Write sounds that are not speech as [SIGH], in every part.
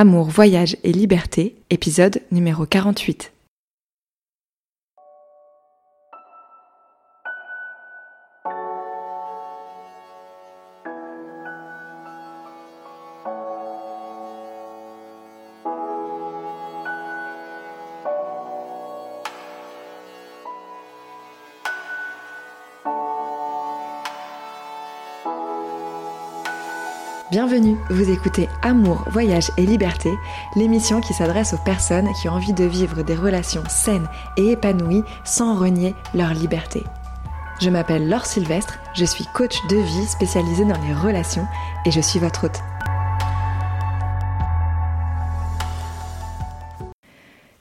Amour, voyage et liberté, épisode numéro 48. Vous écoutez Amour, Voyage et Liberté, l'émission qui s'adresse aux personnes qui ont envie de vivre des relations saines et épanouies sans renier leur liberté. Je m'appelle Laure Sylvestre, je suis coach de vie spécialisée dans les relations et je suis votre hôte.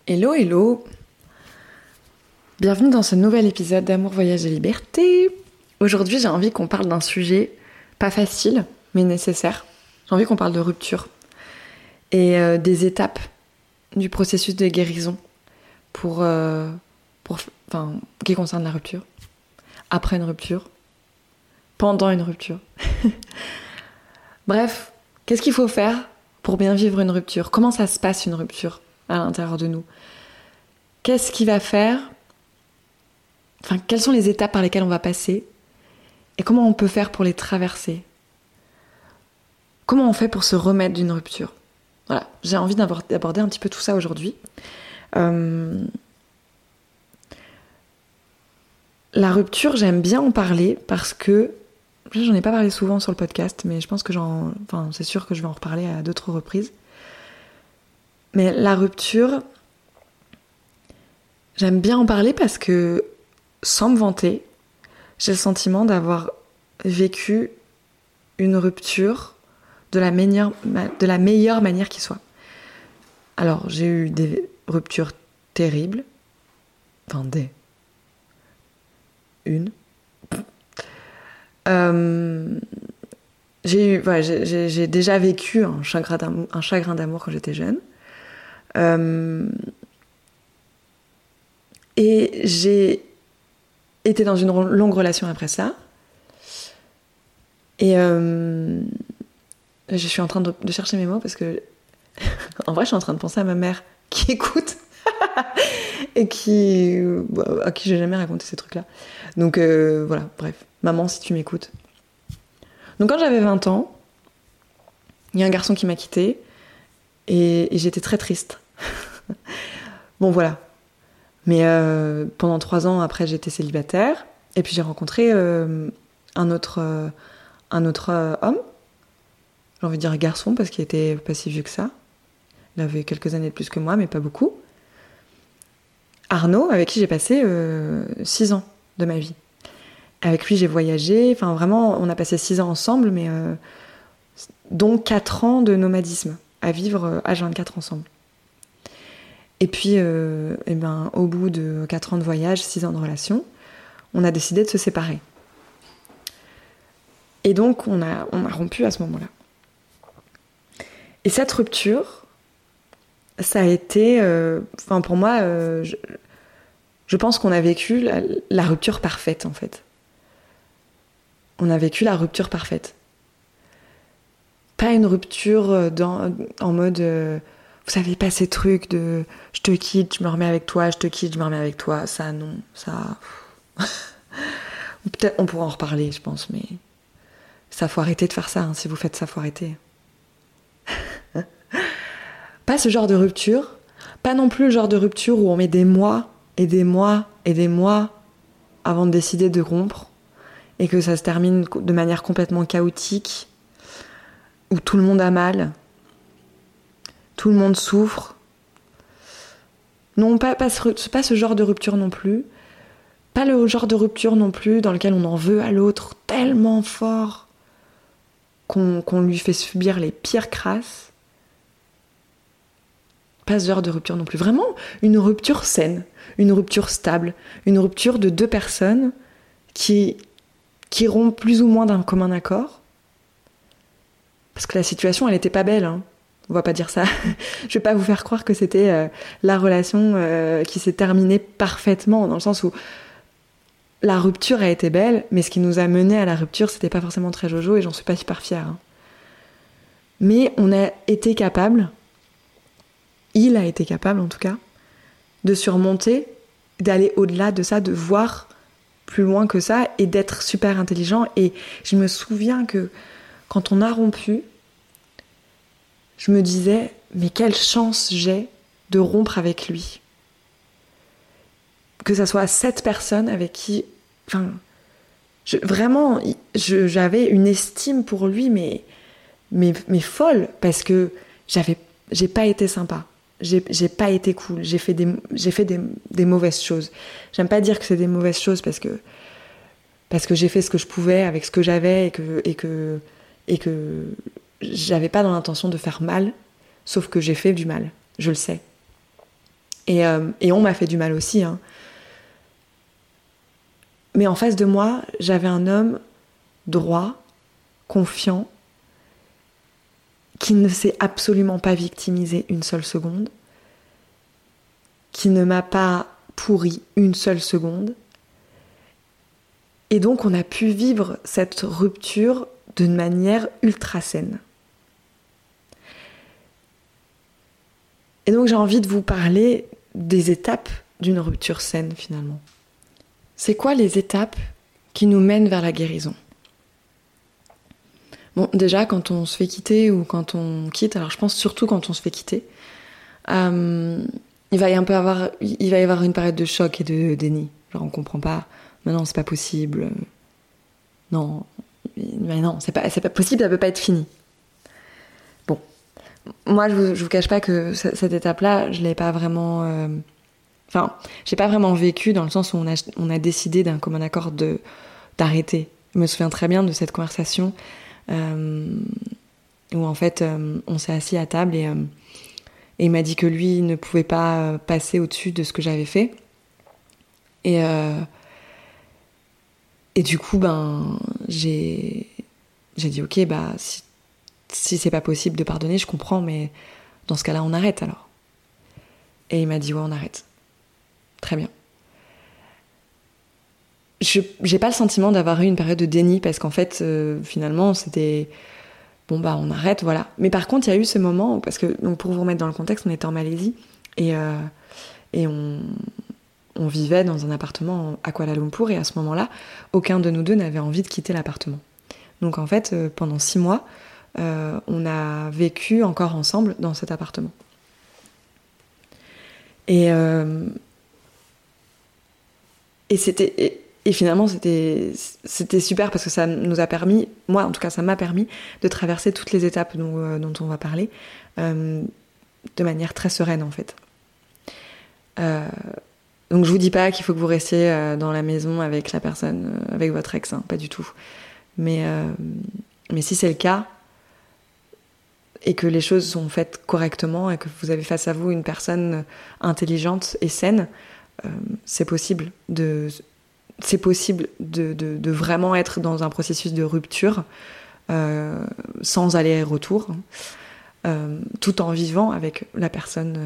Hello, hello Bienvenue dans ce nouvel épisode d'Amour, Voyage et Liberté. Aujourd'hui j'ai envie qu'on parle d'un sujet pas facile, mais nécessaire. J'ai envie qu'on parle de rupture et euh, des étapes du processus de guérison pour, euh, pour, enfin, qui concerne la rupture, après une rupture, pendant une rupture. [LAUGHS] Bref, qu'est-ce qu'il faut faire pour bien vivre une rupture? Comment ça se passe une rupture à l'intérieur de nous? Qu'est-ce qui va faire? Enfin, quelles sont les étapes par lesquelles on va passer? Et comment on peut faire pour les traverser? Comment on fait pour se remettre d'une rupture Voilà, j'ai envie d'aborder un petit peu tout ça aujourd'hui. Euh, la rupture, j'aime bien en parler parce que j'en ai pas parlé souvent sur le podcast, mais je pense que j'en, enfin, c'est sûr que je vais en reparler à d'autres reprises. Mais la rupture, j'aime bien en parler parce que, sans me vanter, j'ai le sentiment d'avoir vécu une rupture de la meilleure, de la meilleure manière qui soit. Alors, j'ai eu des ruptures terribles. Enfin, des. Une. Euh, j'ai déjà vécu un chagrin d'amour, un chagrin d'amour quand j'étais jeune. Euh, et j'ai été dans une longue relation après ça. Et euh, je suis en train de, chercher mes mots parce que, [LAUGHS] en vrai, je suis en train de penser à ma mère qui [LAUGHS] écoute et qui, à qui j'ai jamais raconté ces trucs-là. Donc euh, voilà, bref, maman, si tu m'écoutes. Donc quand j'avais 20 ans, il y a un garçon qui m'a quitté et, j'étais très triste. [LAUGHS] bon voilà. Mais euh, pendant trois ans après, j'étais célibataire et puis j'ai rencontré euh, un autre, un autre homme j'ai envie de dire garçon parce qu'il était pas si vieux que ça. Il avait quelques années de plus que moi, mais pas beaucoup. Arnaud, avec qui j'ai passé euh, six ans de ma vie. Avec lui, j'ai voyagé. Enfin, vraiment, on a passé six ans ensemble, mais euh, dont quatre ans de nomadisme, à vivre à euh, 24 ensemble. Et puis, eh ben, au bout de quatre ans de voyage, six ans de relation, on a décidé de se séparer. Et donc, on a, on a rompu à ce moment-là. Et cette rupture, ça a été, euh, enfin pour moi, euh, je, pense qu'on a vécu la, rupture parfaite en fait. On a vécu la rupture parfaite. Pas une rupture euh, en mode, vous savez pas ces trucs de je te quitte, je me remets avec toi, je te quitte, je me remets avec toi. Ça non, ça. [LAUGHS] Peut-être on pourra en reparler, je pense, mais ça faut arrêter de faire ça. Hein. Si vous faites ça, faut arrêter. [LAUGHS] Pas ce genre de rupture, pas non plus le genre de rupture où on met des mois et des mois et des mois avant de décider de rompre et que ça se termine de manière complètement chaotique, où tout le monde a mal, tout le monde souffre. Non, pas, ce, ce genre de rupture non plus. Pas le genre de rupture non plus dans lequel on en veut à l'autre tellement fort qu'on lui fait subir les pires crasses pas d'heure de rupture non plus. Vraiment une rupture saine, une rupture stable, une rupture de deux personnes qui, qui iront plus ou moins d'un commun accord. Parce que la situation, elle n'était pas belle. Hein. On va pas dire ça. [LAUGHS] Je vais pas vous faire croire que c'était euh, la relation euh, qui s'est terminée parfaitement, dans le sens où la rupture a été belle, mais ce qui nous a mené à la rupture, c'était pas forcément très jojo et j'en suis pas super fière. Hein. Mais on a été capable il a été capable en tout cas de surmonter, d'aller au-delà de ça, de voir plus loin que ça et d'être super intelligent. Et je me souviens que quand on a rompu, je me disais, mais quelle chance j'ai de rompre avec lui. Que ça soit cette personne avec qui. Enfin, vraiment, j'avais une estime pour lui, mais, mais, mais folle, parce que j'ai pas été sympa. J'ai pas été cool. J'ai fait, des, fait des, des, mauvaises choses. J'aime pas dire que c'est des mauvaises choses parce que, parce que j'ai fait ce que je pouvais avec ce que j'avais et que, et que, et que j'avais pas dans l'intention de faire mal, sauf que j'ai fait du mal. Je le sais. Et, euh, et on m'a fait du mal aussi. Hein. Mais en face de moi, j'avais un homme droit, confiant, qui ne s'est absolument pas victimisé une seule seconde, qui ne m'a pas pourri une seule seconde. Et donc on a pu vivre cette rupture d'une manière ultra saine. Et donc j'ai envie de vous parler des étapes d'une rupture saine finalement. C'est quoi les étapes qui nous mènent vers la guérison Bon, déjà, quand on se fait quitter ou quand on quitte, alors je pense surtout quand on se fait quitter, euh, il, va y avoir une période de choc et de déni. Genre, on comprend pas, mais non, c'est pas possible. Non, mais non, c'est pas, pas possible, ça peut pas être fini. Bon, moi, je vous, vous cache pas que cette étape-là, je l'ai pas vraiment. Euh, Enfin, j'ai pas vraiment vécu dans le sens où on a, décidé d'un commun accord de d'arrêter. Je me souviens très bien de cette conversation euh, où en fait euh, on s'est assis à table et, euh, et il m'a dit que lui ne pouvait pas passer au-dessus de ce que j'avais fait. Et et du coup ben j'ai j'ai dit ok bah si, si c'est pas possible de pardonner je comprends mais dans ce cas-là on arrête alors. Et il m'a dit ouais on arrête. Très bien. Je j'ai pas le sentiment d'avoir eu une période de déni parce qu'en fait, euh, finalement, c'était bon bah on arrête, voilà. Mais par contre, il y a eu ce moment parce que donc pour vous remettre dans le contexte, on était en Malaisie et euh, on vivait dans un appartement à Kuala Lumpur et à ce moment-là, aucun de nous deux n'avait envie de quitter l'appartement. Donc en fait, euh, pendant six mois, on a vécu encore ensemble dans cet appartement. Et, et c'était et, finalement c'était super parce que ça nous a permis, moi en tout cas ça m'a permis de traverser toutes les étapes dont, euh, on va parler euh, de manière très sereine en fait. Euh, donc je vous dis pas qu'il faut que vous restiez dans la maison avec la personne, avec votre ex, hein, pas du tout. Mais si c'est le cas, et que les choses sont faites correctement et que vous avez face à vous une personne intelligente et saine, c'est possible de c'est possible de, vraiment être dans un processus de rupture euh, sans aller-retour, hein, euh, tout en vivant avec la personne,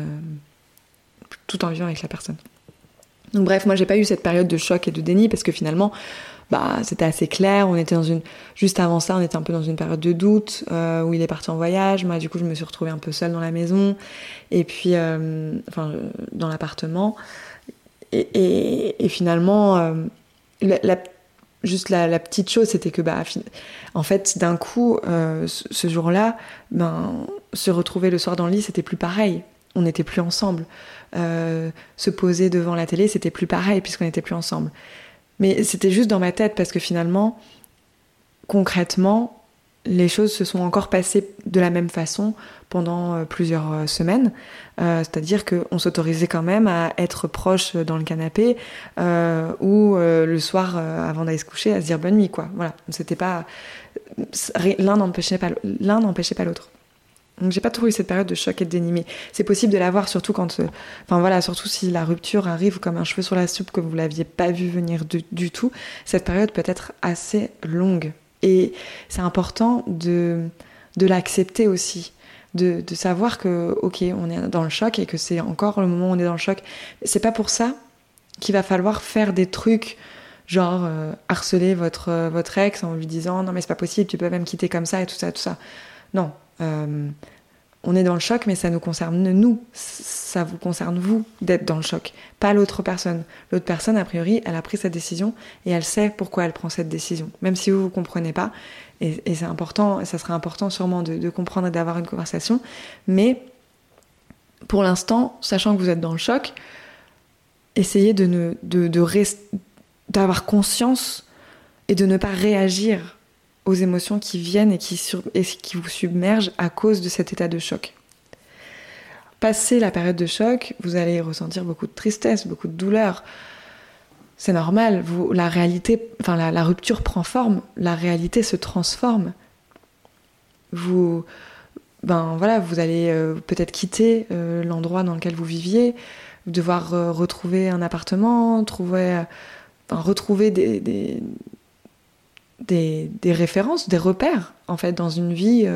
tout en vivant avec la personne. Donc bref, moi j'ai pas eu cette période de choc et de déni parce que finalement, bah c'était assez clair. On était dans une, juste avant ça, on était un peu dans une période de doute où il est parti en voyage. Moi du coup, je me suis retrouvée un peu seule dans la maison et puis, enfin, dans l'appartement. Et, finalement, euh, la, juste la, petite chose, c'était que, bah, en fait, d'un coup, euh, ce, jour-là, ben, se retrouver le soir dans le lit, c'était plus pareil. On n'était plus ensemble. Euh, se poser devant la télé, c'était plus pareil puisqu'on n'était plus ensemble. Mais c'était juste dans ma tête parce que finalement, concrètement, les choses se sont encore passées de la même façon pendant euh, plusieurs euh, semaines. Euh, c'est-à-dire qu'on s'autorisait quand même à être proche dans le canapé ou le soir avant d'aller se coucher à se dire bonne nuit, quoi. Voilà, c'était pas l'un n'empêchait pas l'un n'empêchait pas l'autre. Donc j'ai pas trop eu cette période de choc et de déni, c'est possible de l'avoir surtout quand, enfin voilà, surtout si la rupture arrive comme un cheveu sur la soupe que vous l'aviez pas vu venir du tout. Cette période peut être assez longue et c'est important de, de l'accepter aussi. De, de, savoir que, ok, on est dans le choc et que c'est encore le moment où on est dans le choc. C'est pas pour ça qu'il va falloir faire des trucs genre euh, harceler votre, votre ex en lui disant non mais c'est pas possible, tu peux même quitter comme ça et tout ça, tout ça. Non. Euh, on est dans le choc, mais ça nous concerne nous. Ça vous concerne vous d'être dans le choc, pas l'autre personne. L'autre personne, a priori, elle a pris cette décision et elle sait pourquoi elle prend cette décision. Même si vous vous comprenez pas, et, c'est important, ça serait important sûrement de, comprendre et d'avoir une conversation. Mais pour l'instant, sachant que vous êtes dans le choc, essayez de d'avoir conscience et de ne pas réagir aux émotions qui viennent et qui, vous submergent à cause de cet état de choc. Passé la période de choc, vous allez ressentir beaucoup de tristesse, beaucoup de douleur. C'est normal, la réalité, enfin la, rupture prend forme, la réalité se transforme. Vous, ben voilà, vous allez euh, peut-être quitter euh, l'endroit dans lequel vous viviez, devoir euh, retrouver un appartement, trouver, retrouver des, références, des repères, en fait, dans une vie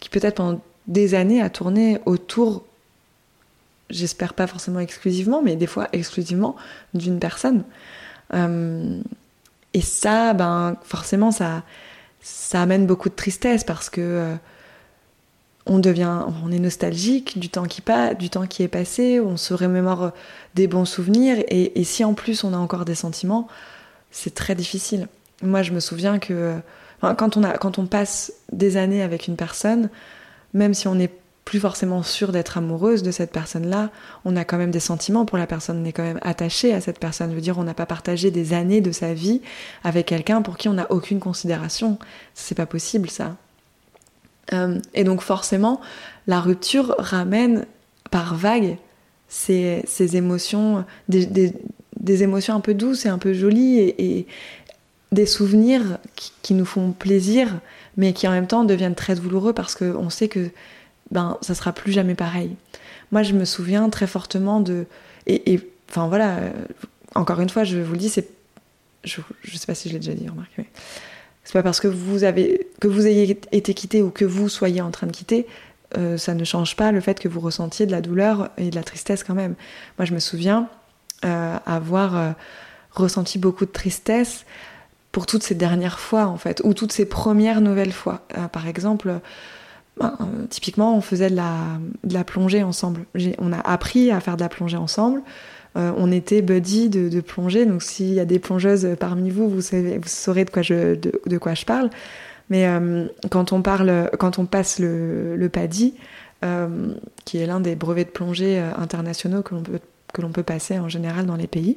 qui peut-être pendant des années a tourné autour, j'espère pas forcément exclusivement, mais des fois exclusivement d'une personne. Euh, et ça, ben, forcément, ça, ça amène beaucoup de tristesse parce que euh, on devient, on est nostalgique du temps qui passe, du temps qui est passé, on se remémore des bons souvenirs, et si en plus on a encore des sentiments, c'est très difficile. Moi, je me souviens que quand, on a, quand on passe des années avec une personne, même si on n'est plus forcément sûr d'être amoureuse de cette personne-là, on a quand même des sentiments pour la personne, on est quand même attaché à cette personne. Je veux dire, on n'a pas partagé des années de sa vie avec quelqu'un pour qui on n'a aucune considération. C'est pas possible, ça. Euh, et donc, forcément, la rupture ramène par vague ces, émotions, des, émotions un peu douces et un peu jolies et, des souvenirs qui, nous font plaisir, mais qui en même temps deviennent très douloureux parce qu'on sait que ben ça sera plus jamais pareil. Moi, je me souviens très fortement de et, enfin voilà, euh, encore une fois, je vous le dis, c'est je, je sais pas si je l'ai déjà dit, remarquez. Mais c'est pas parce que vous avez que vous ayez été quitté ou que vous soyez en train de quitter, euh, ça ne change pas le fait que vous ressentiez de la douleur et de la tristesse quand même. Moi, je me souviens euh, avoir ressenti beaucoup de tristesse pour toutes ces dernières fois en fait, ou toutes ces premières nouvelles fois. Par exemple, ben, euh, typiquement, on faisait de la, plongée ensemble. On a appris à faire de la plongée ensemble. Euh, on était buddy de, plongée, donc s'il y a des plongeuses parmi vous, vous, savez, vous saurez de quoi je, de, quoi je parle. Mais quand, on parle, quand on passe le, le PADI, qui est l'un des brevets de plongée internationaux que l'on peut, que l'on peut passer en général dans les pays,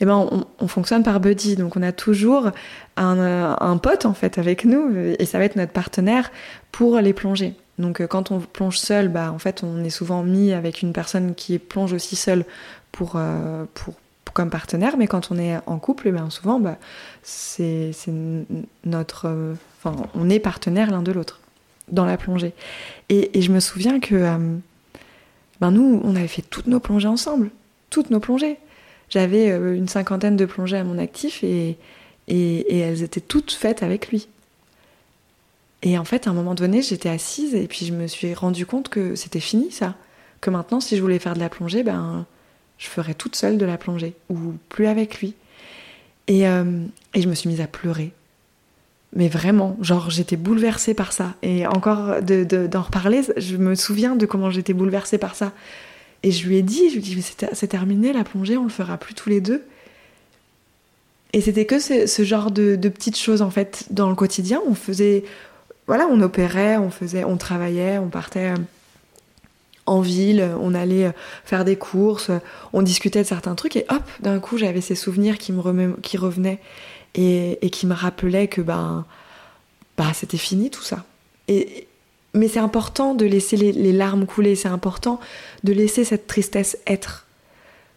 eh ben on, fonctionne par buddy. Donc on a toujours un, un, pote en fait avec nous et ça va être notre partenaire pour les plonger. Donc euh, quand on plonge seul, bah en fait on est souvent mis avec une personne qui plonge aussi seule pour, euh, pour, comme partenaire, mais quand on est en couple, eh ben souvent bah, c'est notre, euh, on est partenaire l'un de l'autre dans la plongée. Et, et, je me souviens que ben nous on avait fait toutes nos plongées ensemble, toutes nos plongées j'avais euh, une cinquantaine de plongées à mon actif et, elles étaient toutes faites avec lui. Et en fait, à un moment donné, j'étais assise et puis je me suis rendu compte que c'était fini ça. Que maintenant, si je voulais faire de la plongée, ben, je ferais toute seule de la plongée ou plus avec lui. Et, euh, et je me suis mise à pleurer. Mais vraiment, genre j'étais bouleversée par ça. Et encore d'en de, reparler, je me souviens de comment j'étais bouleversée par ça. Et je lui ai dit, je lui ai dit, c'est terminé la plongée, on le fera plus tous les deux. Et c'était que ce, genre de, petites choses en fait dans le quotidien. On faisait, voilà, on opérait, on faisait, on travaillait, on partait euh, en ville, on allait euh, faire des courses, on discutait de certains trucs et hop, d'un coup j'avais ces souvenirs qui me qui revenaient et, qui me rappelaient que ben, bah c'était fini tout ça. Mais c'est important de laisser les, larmes couler, c'est important de laisser cette tristesse être.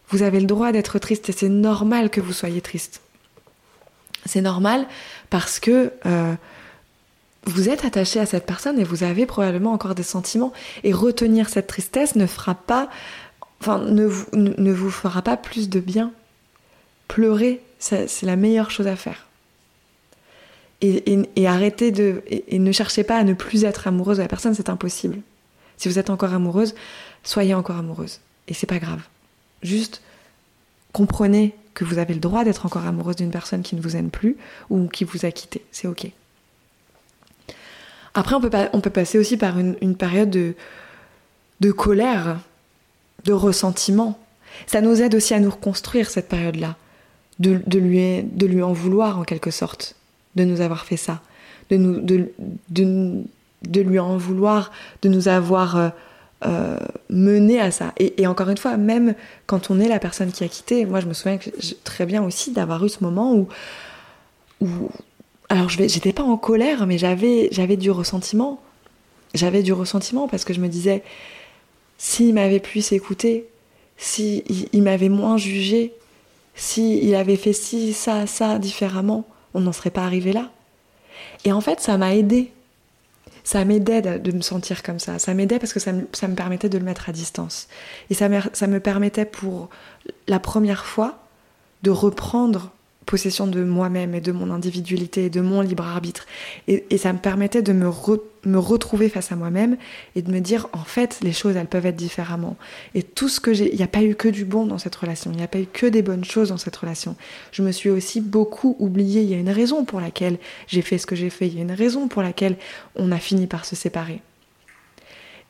Vous avez le droit d'être triste et c'est normal que vous soyez triste. C'est normal parce que euh, vous êtes attaché à cette personne et vous avez probablement encore des sentiments. Et retenir cette tristesse ne fera pas, enfin, ne vous, ne vous fera pas plus de bien. Pleurer, c'est la meilleure chose à faire et, arrêtez de et, ne cherchez pas à ne plus être amoureuse de la personne, c'est impossible. Si vous êtes encore amoureuse, soyez encore amoureuse et c'est pas grave. Juste comprenez que vous avez le droit d'être encore amoureuse d'une personne qui ne vous aime plus ou qui vous a quitté, c'est ok. Après, on peut, on peut passer aussi par une, période de, de colère, de ressentiment. Ça nous aide aussi à nous reconstruire cette période-là, de, de, lui, de lui en vouloir en quelque sorte, de nous avoir fait ça, de, nous, de, de, lui en vouloir, de nous avoir euh, euh, mené à ça. Et, encore une fois, même quand on est la personne qui a quitté, moi je me souviens très bien aussi d'avoir eu ce moment où, où alors je j'étais pas en colère, mais j'avais, j'avais du ressentiment. J'avais du ressentiment parce que je me disais, s'il m'avait pu s'écouter, s'il il, m'avait moins jugé, s'il avait fait ci, ça, ça différemment, on n'en serait pas arrivé là. Et en fait, ça m'a aidé. Ça m'aidait de, me sentir comme ça. Ça m'aidait parce que ça me, ça me, permettait de le mettre à distance. Et ça me, ça me permettait pour la première fois de reprendre possession de moi-même et de mon individualité et de mon libre arbitre. Et, ça me permettait de me, me retrouver face à moi-même et de me dire, en fait, les choses, elles peuvent être différemment. Et tout ce que j'ai... Il n'y a pas eu que du bon dans cette relation, il n'y a pas eu que des bonnes choses dans cette relation. Je me suis aussi beaucoup oubliée. Il y a une raison pour laquelle j'ai fait ce que j'ai fait. Il y a une raison pour laquelle on a fini par se séparer.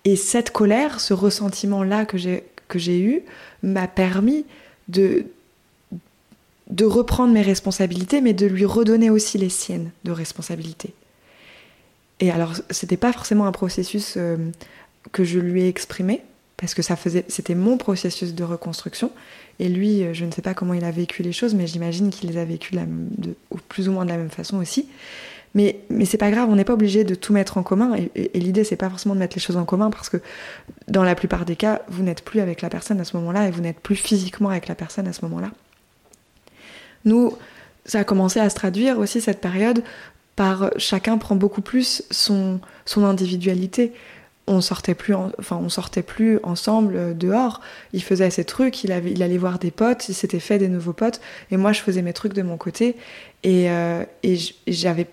Et cette colère, ce ressentiment-là que j'ai, que j'ai eu, m'a permis de, de reprendre mes responsabilités, mais de lui redonner aussi les siennes de responsabilité. Et alors, c'était pas forcément un processus euh, que je lui ai exprimé, parce que ça faisait, c'était mon processus de reconstruction. Et lui, euh, je ne sais pas comment il a vécu les choses, mais j'imagine qu'il les a vécues de, plus ou moins de la même façon aussi. Mais, c'est pas grave, on n'est pas obligé de tout mettre en commun. Et, et, et l'idée, c'est pas forcément de mettre les choses en commun, parce que dans la plupart des cas, vous n'êtes plus avec la personne à ce moment-là, et vous n'êtes plus physiquement avec la personne à ce moment-là. Nous, ça a commencé à se traduire aussi cette période par chacun prend beaucoup plus son, son individualité. On sortait plus, enfin on sortait plus ensemble euh, dehors. Il faisait ses trucs, il, avait, il allait voir des potes, il s'était fait des nouveaux potes, et moi je faisais mes trucs de mon côté. Et, euh, et j'avais,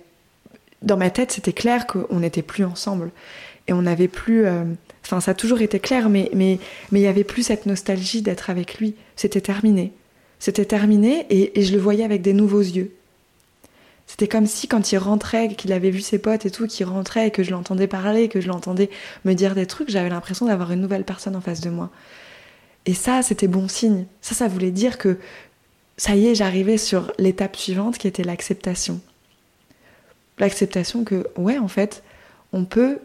dans ma tête, c'était clair qu'on n'était plus ensemble, et on n'avait plus. Euh, enfin, ça a toujours été clair, mais mais mais il y avait plus cette nostalgie d'être avec lui. C'était terminé. C'était terminé et, je le voyais avec des nouveaux yeux. C'était comme si quand il rentrait, qu'il avait vu ses potes et tout, qu'il rentrait et que je l'entendais parler, que je l'entendais me dire des trucs, j'avais l'impression d'avoir une nouvelle personne en face de moi. Et ça, c'était bon signe. Ça, ça voulait dire que ça y est, j'arrivais sur l'étape suivante qui était l'acceptation. L'acceptation que, ouais, en fait, on peut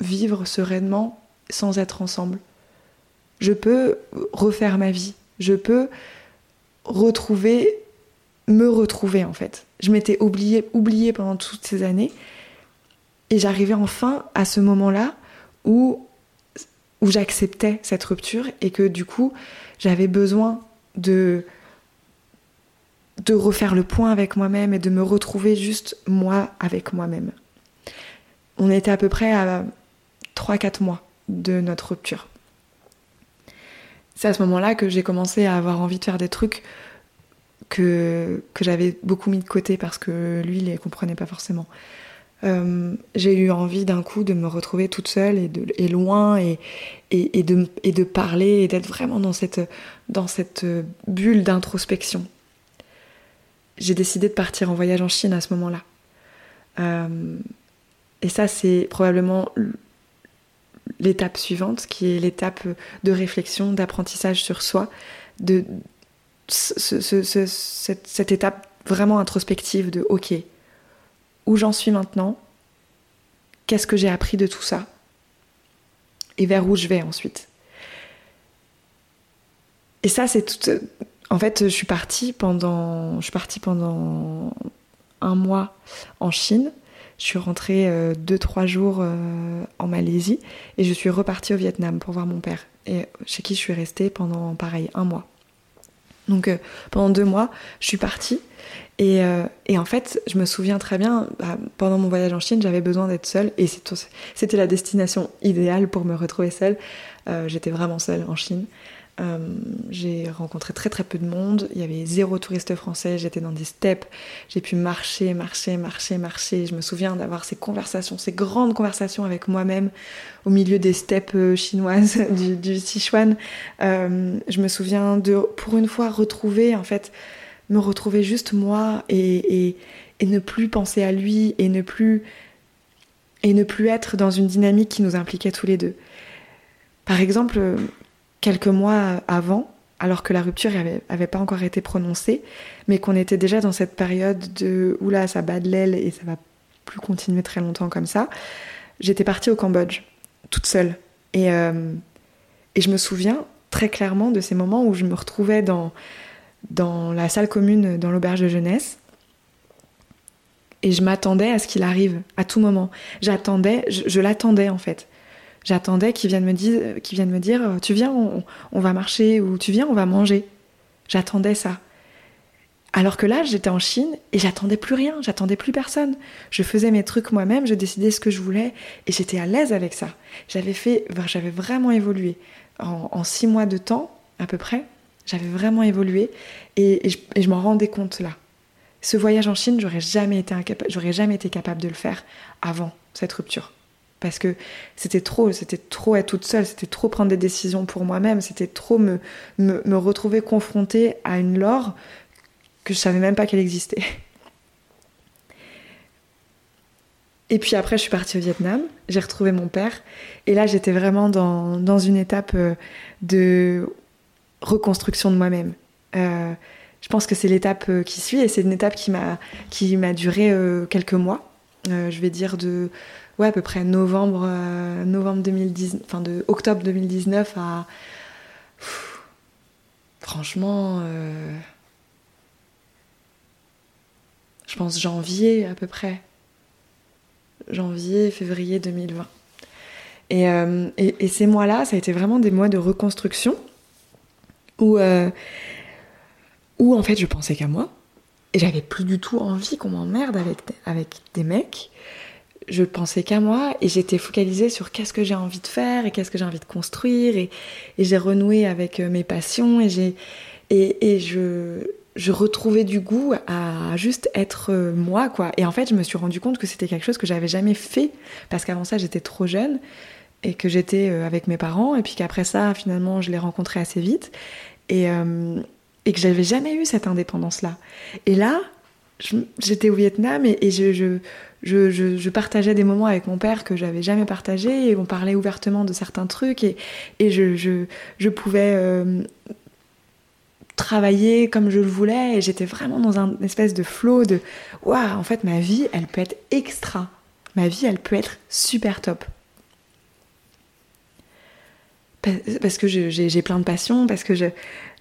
vivre sereinement sans être ensemble. Je peux refaire ma vie. Je peux retrouver, me retrouver en fait. Je m'étais oubliée, oubliée pendant toutes ces années et j'arrivais enfin à ce moment-là où, où j'acceptais cette rupture et que du coup j'avais besoin de de refaire le point avec moi-même et de me retrouver juste moi avec moi-même. On était à peu près à 3-4 mois de notre rupture c'est à ce moment-là que j'ai commencé à avoir envie de faire des trucs que, que j'avais beaucoup mis de côté parce que lui, il les comprenait pas forcément. Euh, j'ai eu envie d'un coup de me retrouver toute seule et, de, loin et, et, de, parler et d'être vraiment dans cette, dans cette bulle d'introspection. J'ai décidé de partir en voyage en Chine à ce moment-là. Euh, et ça, c'est probablement l'étape suivante, qui est l'étape de réflexion, d'apprentissage sur soi, de cette, étape vraiment introspective de OK, où j'en suis maintenant, qu'est-ce que j'ai appris de tout ça, et vers où je vais ensuite. Et ça, c'est tout. En fait, je suis partie pendant, je suis partie pendant un mois en Chine je suis rentrée 2-3 euh, jours euh, en Malaisie et je suis repartie au Vietnam pour voir mon père, et chez qui je suis restée pendant pareil un mois. Donc euh, pendant deux mois, je suis partie et, et, en fait, je me souviens très bien, bah, pendant mon voyage en Chine, j'avais besoin d'être seule et c'était la destination idéale pour me retrouver seule. J'étais vraiment seule en Chine. Euh, j'ai rencontré très très peu de monde, il y avait zéro touriste français, j'étais dans des steppes, j'ai pu marcher, marcher, marcher, marcher. Je me souviens d'avoir ces conversations, ces grandes conversations avec moi-même au milieu des steppes euh, chinoises [LAUGHS] du, Sichuan. Euh, je me souviens de, pour une fois, retrouver, en fait, me retrouver juste moi et, et, et ne plus penser à lui et ne plus et ne plus être dans une dynamique qui nous impliquait tous les deux. Par exemple, quelques mois avant, alors que la rupture n'avait pas encore été prononcée, mais qu'on était déjà dans cette période de oula, ça bat de l'aile et ça va plus continuer très longtemps comme ça, j'étais partie au Cambodge, toute seule. Et, euh, je me souviens très clairement de ces moments où je me retrouvais dans, dans la salle commune dans l'auberge de jeunesse. Et je m'attendais à ce qu'il arrive à tout moment. J'attendais, je, l'attendais en fait. J'attendais qu'il vienne me dire, qu'il vienne me dire, tu viens, on, va marcher, ou tu viens, on va manger. J'attendais ça. Alors que là, j'étais en Chine et j'attendais plus rien, j'attendais plus personne. Je faisais mes trucs moi-même, je décidais ce que je voulais et j'étais à l'aise avec ça. J'avais fait, j'avais vraiment évolué en, six mois de temps à peu près. J'avais vraiment évolué et, je, m'en rendais compte là. Ce voyage en Chine, j'aurais jamais été j'aurais jamais été capable de le faire avant cette rupture parce que c'était trop, c'était trop être toute seule, c'était trop prendre des décisions pour moi-même, c'était trop me, me, retrouver confrontée à une Laure que je savais même pas qu'elle existait. Et puis après, je suis partie au Vietnam, j'ai retrouvé mon père, et là, j'étais vraiment dans, dans, une étape euh, de reconstruction de moi-même. Euh, je pense que c'est l'étape euh, qui suit, et c'est une étape qui m'a qui m'a duré quelques mois. je vais dire de ouais à peu près novembre novembre 2010, enfin de octobre 2019 à franchement je pense janvier à peu près. Janvier, février 2020. Euh, et, et, ces mois-là, ça a été vraiment des mois de reconstruction où, euh, où en fait je pensais qu'à moi. Et j'avais plus du tout envie qu'on m'emmerde avec, avec des mecs. Je pensais qu'à moi et j'étais focalisée sur qu'est-ce que j'ai envie de faire et qu'est-ce que j'ai envie de construire. Et, j'ai renoué avec euh, mes passions et, j'ai, et, et je, retrouvais du goût à juste être euh, moi, quoi. Et en fait, je me suis rendu compte que c'était quelque chose que j'avais jamais fait parce qu'avant ça, j'étais trop jeune et que j'étais euh, avec mes parents et puis qu'après ça, finalement, je l'ai rencontré assez vite et, et que j'avais jamais eu cette indépendance-là. Et là, j'étais au Vietnam et, je, je, je, je, partageais des moments avec mon père que j'avais jamais partagé on parlait ouvertement de certains trucs et, je, je, pouvais travailler comme je le voulais j'étais vraiment dans un espèce de flow de waouh en fait ma vie elle peut être extra. Ma vie elle peut être super top. Parce que j'ai plein de passion parce que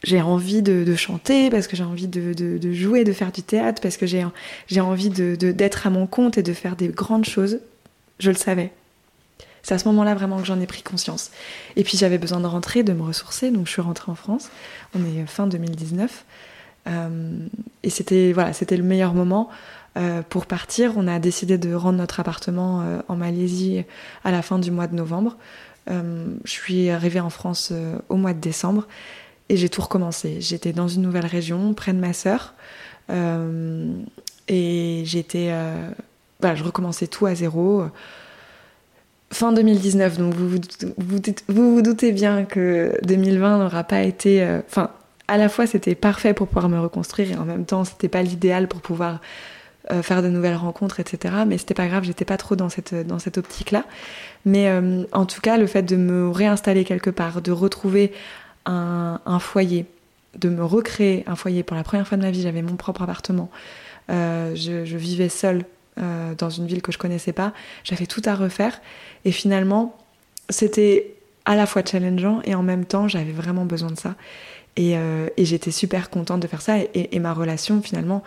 j'ai envie de, chanter parce que j'ai envie de, jouer de faire du théâtre parce que j'ai envie d'être à mon compte et de faire des grandes choses je le savais c'est à ce moment-là vraiment que j'en ai pris conscience. Et puis j'avais besoin de rentrer, de me ressourcer, donc je suis rentrée en France. On est fin 2019. Euh, et c'était voilà, c'était le meilleur moment euh, pour partir. On a décidé de rendre notre appartement euh, en Malaisie à la fin du mois de novembre. je suis arrivée en France au mois de décembre j'ai tout recommencé. J'étais dans une nouvelle région, près de ma sœur, et j'étais, voilà, je recommençais tout à zéro fin 2019, donc vous vous, doutez bien que 2020 n'aura pas été. Euh, enfin, à la fois c'était parfait pour pouvoir me reconstruire et en même temps c'était pas l'idéal pour pouvoir euh, faire de nouvelles rencontres, etc. Mais c'était pas grave, j'étais pas trop dans cette, dans cette optique-là. Mais euh, en tout cas, le fait de me réinstaller quelque part, de retrouver un, foyer, de me recréer un foyer pour la première fois de ma vie, j'avais mon propre appartement. Je, je, vivais seule euh, dans une ville que je connaissais pas. J'avais tout à refaire. Et finalement, c'était à la fois challengeant et en même temps, j'avais vraiment besoin de ça. Et, euh, j'étais super contente de faire ça. Et, ma relation, finalement,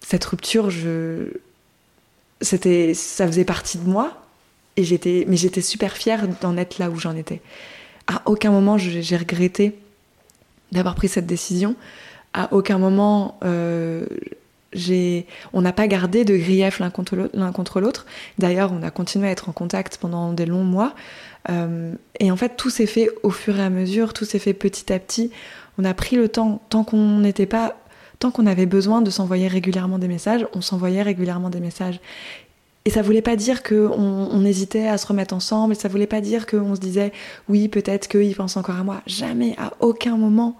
cette rupture, je... c'était, ça faisait partie de moi. Et j'étais, mais j'étais super fière d'en être là où j'en étais. À aucun moment, j'ai regretté d'avoir pris cette décision. À aucun moment, euh, on n'a pas gardé de grief l'un contre l'autre. D'ailleurs, on a continué à être en contact pendant des longs mois. Euh, et en fait, tout s'est fait au fur et à mesure, tout s'est fait petit à petit. On a pris le temps, tant qu'on n'était pas, tant qu'on avait besoin de s'envoyer régulièrement des messages, on s'envoyait régulièrement des messages. Et ça voulait pas dire qu'on on hésitait à se remettre ensemble, ça voulait pas dire qu'on se disait oui, peut-être qu'il pense encore à moi. Jamais, à aucun moment,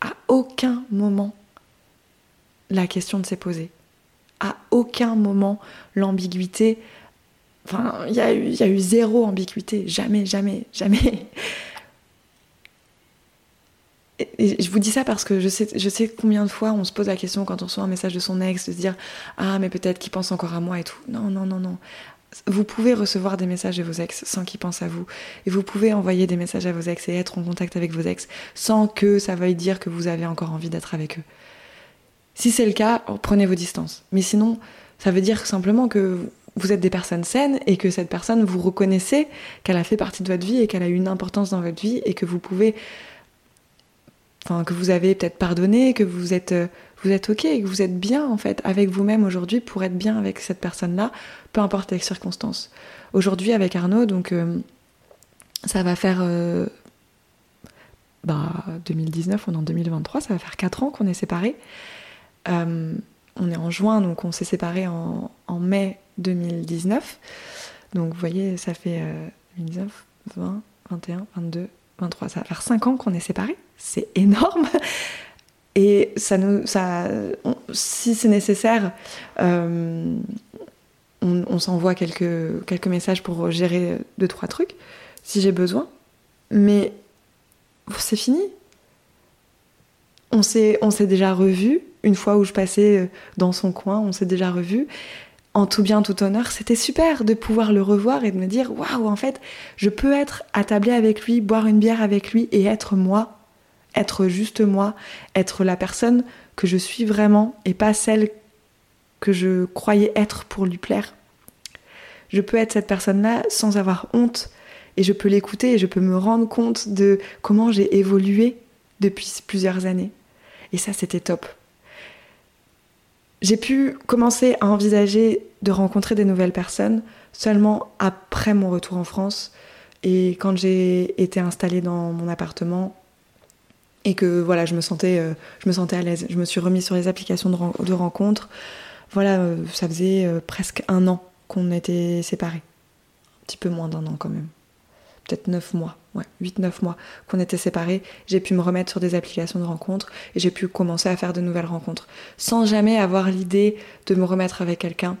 à aucun moment la question ne s'est posée. À aucun moment l'ambiguïté Enfin, il y, a eu, y a eu zéro ambiguïté. Jamais, jamais, jamais. Je vous dis ça parce que je sais, combien de fois on se pose la question quand on reçoit un message de son ex de se dire Ah, mais peut-être qu'il pense encore à moi et tout. Non, non, non, non. Vous pouvez recevoir des messages de vos ex sans qu'ils pensent à vous. Et vous pouvez envoyer des messages à vos ex et être en contact avec vos ex sans que ça veuille dire que vous avez encore envie d'être avec eux. Si c'est le cas, prenez vos distances. Mais sinon, ça veut dire simplement que vous êtes des personnes saines et que cette personne, vous reconnaissez qu'elle a fait partie de votre vie et qu'elle a eu une importance dans votre vie et que vous pouvez. Que vous avez peut-être pardonné, que vous êtes, vous êtes ok, que vous êtes bien en fait avec vous-même aujourd'hui pour être bien avec cette personne-là, peu importe les circonstances. Aujourd'hui, avec Arnaud, donc euh, ça va faire. Euh, bah, 2019, on est en 2023, ça va faire 4 ans qu'on est séparés. Euh, on est en juin, donc on s'est séparés en, mai 2019. Donc vous voyez, ça fait 2019, 20, 21, 22, 23, ça va faire 5 ans qu'on est séparés. C'est énorme. Et ça nous, ça, si c'est nécessaire, euh, on, s'envoie quelques, quelques messages pour gérer deux, trois trucs, si j'ai besoin. Mais c'est fini. On s'est, on déjà revus une fois où je passais dans son coin, on s'est déjà revus. En tout bien, tout honneur, c'était super de pouvoir le revoir et de me dire waouh, en fait, je peux être attablé avec lui, boire une bière avec lui et être moi, être juste moi, être la personne que je suis vraiment et pas celle que je croyais être pour lui plaire. Je peux être cette personne-là sans avoir honte et je peux l'écouter et je peux me rendre compte de comment j'ai évolué depuis plusieurs années. Et ça, c'était top j'ai pu commencer à envisager de rencontrer des nouvelles personnes seulement après mon retour en France et quand j'ai été installée dans mon appartement et que voilà, je me sentais, euh, je me sentais à l'aise. Je me suis remise sur les applications de, de rencontres. Voilà, euh, ça faisait euh, presque un an qu'on était séparés. Un petit peu moins d'un an quand même peut-être 9 mois, ouais, 8-9 mois qu'on était séparés, j'ai pu me remettre sur des applications de rencontres et j'ai pu commencer à faire de nouvelles rencontres sans jamais avoir l'idée de me remettre avec quelqu'un.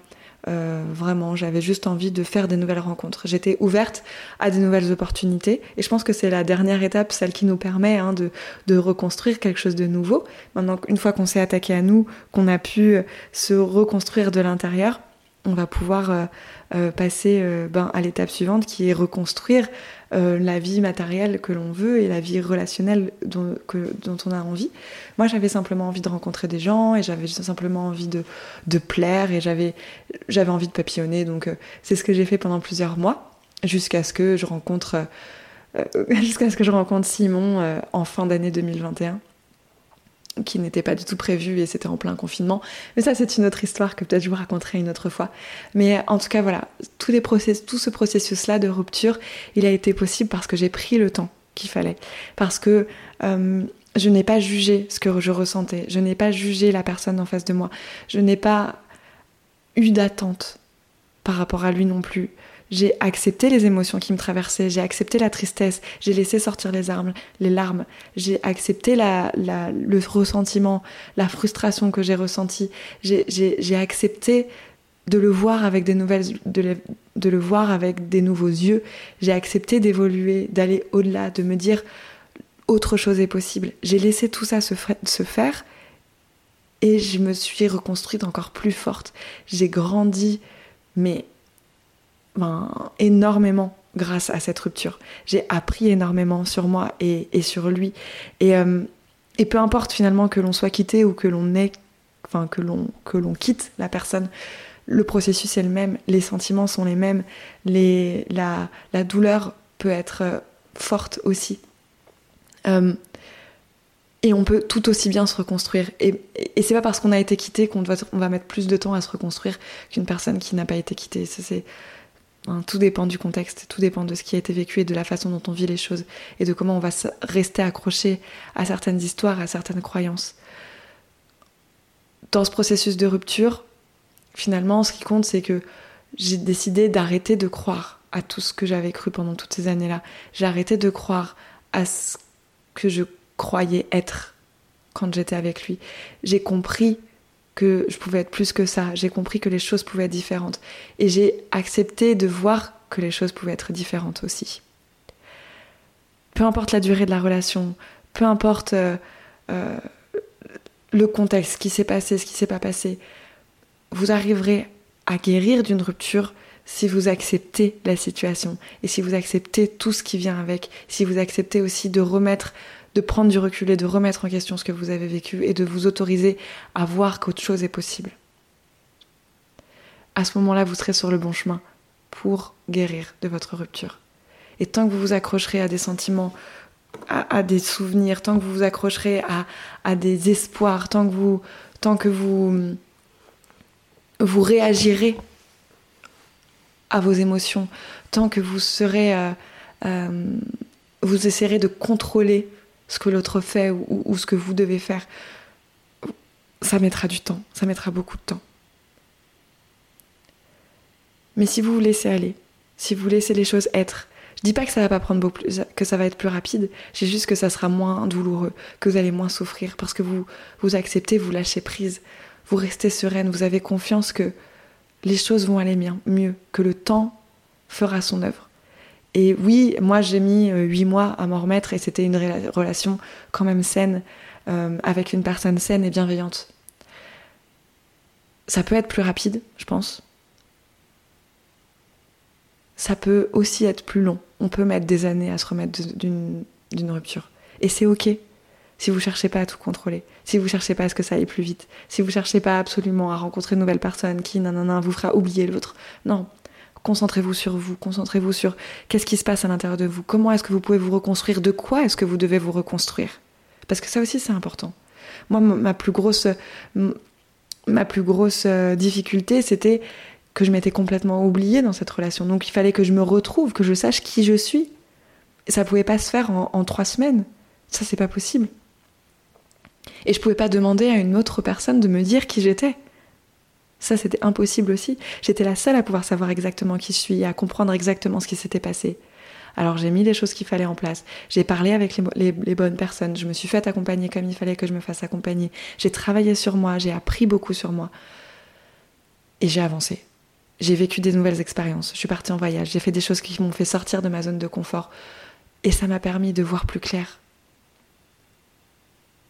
Euh, vraiment, j'avais juste envie de faire des nouvelles rencontres. J'étais ouverte à des nouvelles opportunités et je pense que c'est la dernière étape, celle qui nous permet hein, de, de, reconstruire quelque chose de nouveau. Maintenant, une fois qu'on s'est attaqué à nous, qu'on a pu se reconstruire de l'intérieur, on va pouvoir euh, euh, passer euh, ben, à l'étape suivante qui est reconstruire la vie matérielle que l'on veut et la vie relationnelle dont, dont on a envie. Moi, j'avais simplement envie de rencontrer des gens et j'avais simplement envie de, de plaire et j'avais, envie de papillonner. Donc, c'est ce que j'ai fait pendant plusieurs mois jusqu'à ce que je rencontre, [LAUGHS] jusqu'à ce que je rencontre Simon en fin d'année 2021 qui n'était pas du tout prévu et c'était en plein confinement. Mais ça, c'est une autre histoire que peut-être je vous raconterai une autre fois. Mais en tout cas, voilà, tout, ce processus-là de rupture, il a été possible parce que j'ai pris le temps qu'il fallait. Parce que euh, je n'ai pas jugé ce que je ressentais. Je n'ai pas jugé la personne en face de moi. Je n'ai pas eu d'attente par rapport à lui non plus j'ai accepté les émotions qui me traversaient, j'ai accepté la tristesse, j'ai laissé sortir les, armes, les larmes, j'ai accepté le ressentiment, la frustration que j'ai ressentie, j'ai accepté de le voir avec des nouvelles, de le, de le voir avec des nouveaux yeux, j'ai accepté d'évoluer, d'aller au-delà, de me dire autre chose est possible. J'ai laissé tout ça se, se faire et je me suis reconstruite encore plus forte. J'ai grandi, mais ben, énormément grâce à cette rupture. J'ai appris énormément sur moi et, sur lui. Et, euh, et, peu importe finalement que l'on soit quitté ou que l'on ait, enfin que l'on que l'on quitte la personne, le processus est le même, les sentiments sont les mêmes, la, douleur peut être euh, forte aussi. Euh, et on peut tout aussi bien se reconstruire. Et, c'est pas parce qu'on a été quitté qu'on on va mettre plus de temps à se reconstruire qu'une personne qui n'a pas été quittée. C'est Hein, tout dépend du contexte, tout dépend de ce qui a été vécu et de la façon dont on vit les choses et de comment on va rester accroché à certaines histoires, à certaines croyances. Dans ce processus de rupture, finalement, ce qui compte, c'est que j'ai décidé d'arrêter de croire à tout ce que j'avais cru pendant toutes ces années-là. J'ai arrêté de croire à ce que je croyais être quand j'étais avec lui. J'ai compris que je pouvais être plus que ça. J'ai compris que les choses pouvaient être différentes. Et j'ai accepté de voir que les choses pouvaient être différentes aussi. Peu importe la durée de la relation, peu importe euh, euh, le contexte, ce qui s'est passé, ce qui s'est pas passé, vous arriverez à guérir d'une rupture si vous acceptez la situation et si vous acceptez tout ce qui vient avec, si vous acceptez aussi de remettre, de prendre du recul et de remettre en question ce que vous avez vécu et de vous autoriser à voir qu'autre chose est possible. À ce moment-là, vous serez sur le bon chemin pour guérir de votre rupture. Et tant que vous vous accrocherez à des sentiments, à, des souvenirs, tant que vous vous accrocherez à, des espoirs, tant que vous réagirez à vos émotions, tant que vous serez, euh, euh, vous essaierez de contrôler ce que l'autre fait ou, ce que vous devez faire, ça mettra du temps, ça mettra beaucoup de temps. Mais si vous vous laissez aller, si vous laissez les choses être, je dis pas que ça va pas prendre beaucoup que ça va être plus rapide, j'ai juste que ça sera moins douloureux, que vous allez moins souffrir parce que vous vous acceptez, vous lâchez prise, vous restez sereine, vous avez confiance que les choses vont aller mieux, que le temps fera son œuvre. Et oui, moi j'ai mis euh, huit mois à m'en remettre et c'était une relation quand même saine, euh, avec une personne saine et bienveillante. Ça peut être plus rapide, je pense. Ça peut aussi être plus long. On peut mettre des années à se remettre d'une rupture. Et c'est ok si vous cherchez pas à tout contrôler, si vous cherchez pas à ce que ça aille plus vite, si vous cherchez pas absolument à rencontrer une nouvelle personne qui nanana, vous fera oublier l'autre. Non. Concentrez-vous sur vous, concentrez-vous sur qu'est-ce qui se passe à l'intérieur de vous, comment est-ce que vous pouvez vous reconstruire, de quoi est-ce que vous devez vous reconstruire? Parce que ça aussi c'est important. Moi, ma plus grosse, ma plus grosse euh, difficulté, c'était que je m'étais complètement oubliée dans cette relation. Donc il fallait que je me retrouve, que je sache qui je suis. Et ça pouvait pas se faire en, trois semaines. Ça, c'est pas possible. Et je pouvais pas demander à une autre personne de me dire qui j'étais. Ça, c'était impossible aussi. J'étais la seule à pouvoir savoir exactement qui je suis, à comprendre exactement ce qui s'était passé. Alors j'ai mis les choses qu'il fallait en place. J'ai parlé avec les, bonnes personnes. Je me suis fait accompagner comme il fallait que je me fasse accompagner. J'ai travaillé sur moi. J'ai appris beaucoup sur moi. Et j'ai avancé. J'ai vécu des nouvelles expériences. Je suis partie en voyage. J'ai fait des choses qui m'ont fait sortir de ma zone de confort. Et ça m'a permis de voir plus clair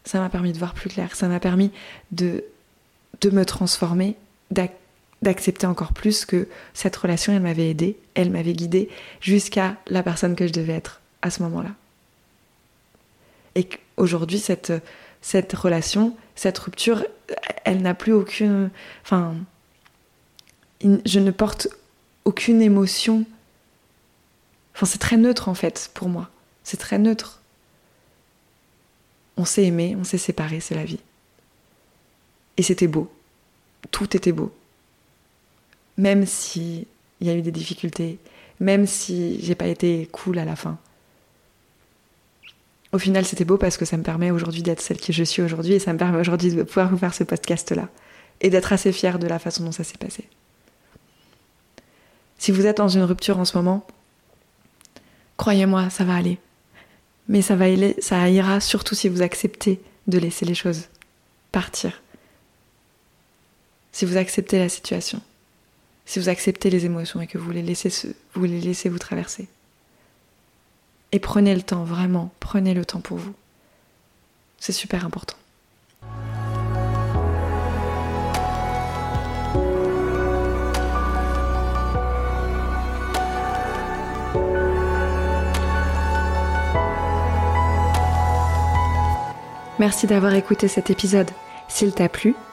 ça m'a permis de voir plus clair, ça m'a permis de, de me transformer, d'accepter encore plus que cette relation, elle m'avait aidée, elle m'avait guidée jusqu'à la personne que je devais être à ce moment-là. Et qu'aujourd'hui, cette, cette relation, cette rupture, elle n'a plus aucune... Enfin, je ne porte aucune émotion. Enfin, c'est très neutre en fait pour moi. C'est très neutre. On s'est aimé, on s'est séparé, c'est la vie. Et c'était beau. Tout était beau. Même si il y a eu des difficultés, même si j'ai pas été cool à la fin. Au final, c'était beau parce que ça me permet aujourd'hui d'être celle qui je suis aujourd'hui et ça me permet aujourd'hui de pouvoir vous faire ce podcast-là et d'être assez fière de la façon dont ça s'est passé. Si vous êtes dans une rupture en ce moment, croyez-moi, ça va aller. Mais ça, va, ça ira surtout si vous acceptez de laisser les choses partir. Si vous acceptez la situation. Si vous acceptez les émotions et que vous les laissez, vous, les laissez vous traverser. Et prenez le temps, vraiment, prenez le temps pour vous. C'est super important. Merci d'avoir écouté cet épisode. S'il t'a plu,